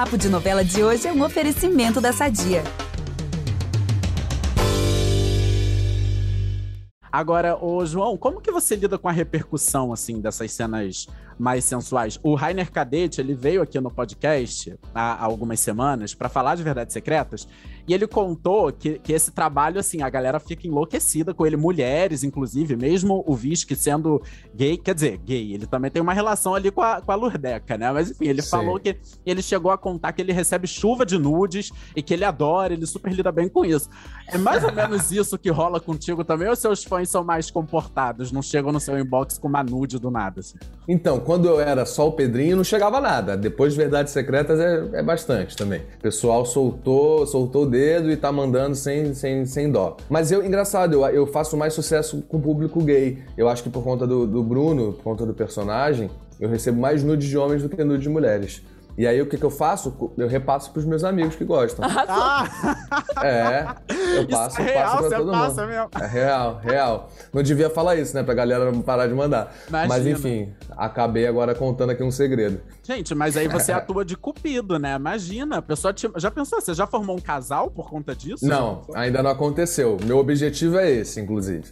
Papo de Novela de hoje é um oferecimento da Sadia. Agora, ô João, como que você lida com a repercussão, assim, dessas cenas mais sensuais? O Rainer Cadete, ele veio aqui no podcast há, há algumas semanas para falar de Verdades Secretas e ele contou que, que esse trabalho, assim, a galera fica enlouquecida com ele, mulheres, inclusive, mesmo o Visque sendo gay, quer dizer, gay, ele também tem uma relação ali com a, com a Lurdeca, né? Mas enfim, ele Sim. falou que ele chegou a contar que ele recebe chuva de nudes e que ele adora, ele super lida bem com isso. É mais ou menos isso que rola contigo também, ou seus fãs são mais comportados, não chegam no seu inbox com uma nude do nada, assim? Então, quando eu era só o Pedrinho, não chegava nada. Depois de Verdades Secretas é, é bastante também. O pessoal soltou, soltou dedo e tá mandando sem, sem, sem dó. Mas eu, engraçado, eu, eu faço mais sucesso com o público gay. Eu acho que por conta do, do Bruno, por conta do personagem, eu recebo mais nudes de homens do que nudes de mulheres. E aí o que, que eu faço? Eu repasso pros meus amigos que gostam. Ah, é, eu passo, é real, passo pra todo mundo. Mesmo. É real, real. Não devia falar isso, né? Pra galera não parar de mandar. Imagina. Mas enfim, acabei agora contando aqui um segredo. Gente, mas aí você atua de cupido, né? Imagina, a pessoa te... já pensou, você já formou um casal por conta disso? Não, ainda não aconteceu. Meu objetivo é esse, inclusive.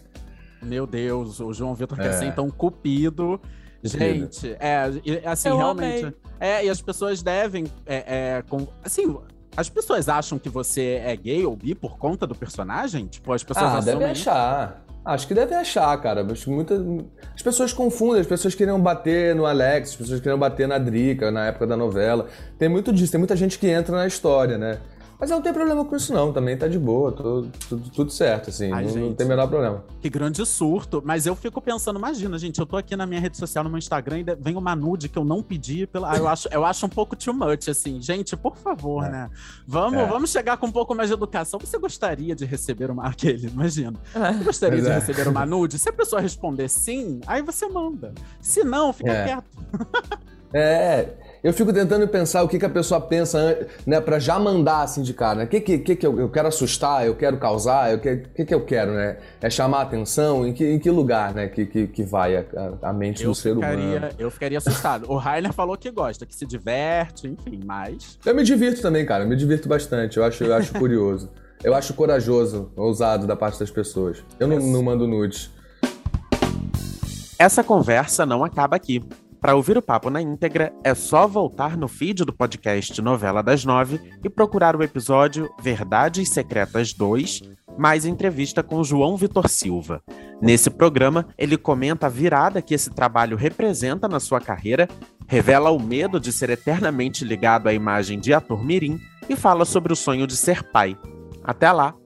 Meu Deus, o João Vitor é. quer ser então cupido. Gente, é, assim, eu realmente. Amei. É, e as pessoas devem. É, é, com, assim, as pessoas acham que você é gay ou bi por conta do personagem? Tipo, as pessoas ah, devem achar. Acho que deve achar, cara. Acho muita... As pessoas confundem, as pessoas queriam bater no Alex, as pessoas queriam bater na Drica na época da novela. Tem muito disso, tem muita gente que entra na história, né? Mas eu não tenho problema com isso, não. Também tá de boa, tudo, tudo, tudo certo, assim. Ai, não, gente, não, tem o menor problema. Que grande surto. Mas eu fico pensando, imagina, gente, eu tô aqui na minha rede social, no meu Instagram, e vem uma nude que eu não pedi. Pela... Ah, eu, acho, eu acho um pouco too much, assim. Gente, por favor, é. né? Vamos, é. vamos chegar com um pouco mais de educação. Você gostaria de receber uma. Aquele, imagina. É. Você gostaria de é. receber uma nude? Se a pessoa responder sim, aí você manda. Se não, fica é. quieto. É, eu fico tentando pensar o que, que a pessoa pensa, né, para já mandar assim de cara. O né? que, que, que, que eu, eu, quero assustar, eu quero causar, o que, que, que eu quero, né? É chamar a atenção? Em que, em que lugar, né, que, que, que vai a, a mente eu do ser ficaria, humano? Eu ficaria assustado. O Rainer falou que gosta, que se diverte, enfim, mas. Eu me divirto também, cara, eu me divirto bastante, eu acho, eu acho curioso. Eu acho corajoso, ousado da parte das pessoas. Eu não, não mando nudes. Essa conversa não acaba aqui. Para ouvir o papo na íntegra, é só voltar no feed do podcast Novela das Nove e procurar o episódio Verdades Secretas 2, mais entrevista com João Vitor Silva. Nesse programa, ele comenta a virada que esse trabalho representa na sua carreira, revela o medo de ser eternamente ligado à imagem de ator mirim e fala sobre o sonho de ser pai. Até lá!